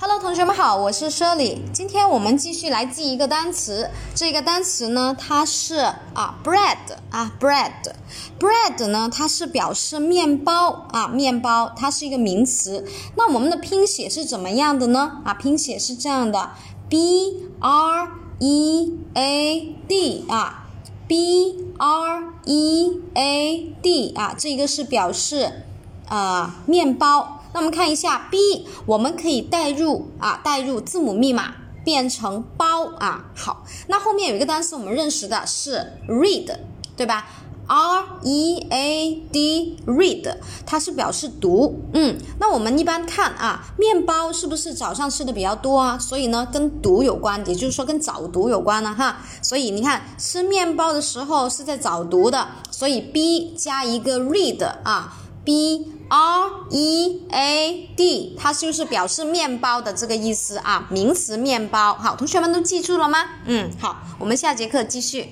Hello，同学们好，我是 Shirley。今天我们继续来记一个单词。这个单词呢，它是啊，bread 啊，bread，bread 呢，它是表示面包啊，面包，它是一个名词。那我们的拼写是怎么样的呢？啊，拼写是这样的，b r e a d 啊，b r e a d 啊，这个是表示啊面包。那我们看一下 B，我们可以代入啊，代入字母密码变成包啊。好，那后面有一个单词我们认识的是 read，对吧？R E A D，read，它是表示读。嗯，那我们一般看啊，面包是不是早上吃的比较多啊？所以呢，跟读有关，也就是说跟早读有关了哈。所以你看，吃面包的时候是在早读的，所以 B 加一个 read 啊，B。R E A D，它就是表示面包的这个意思啊，名词面包。好，同学们都记住了吗？嗯，好，我们下节课继续。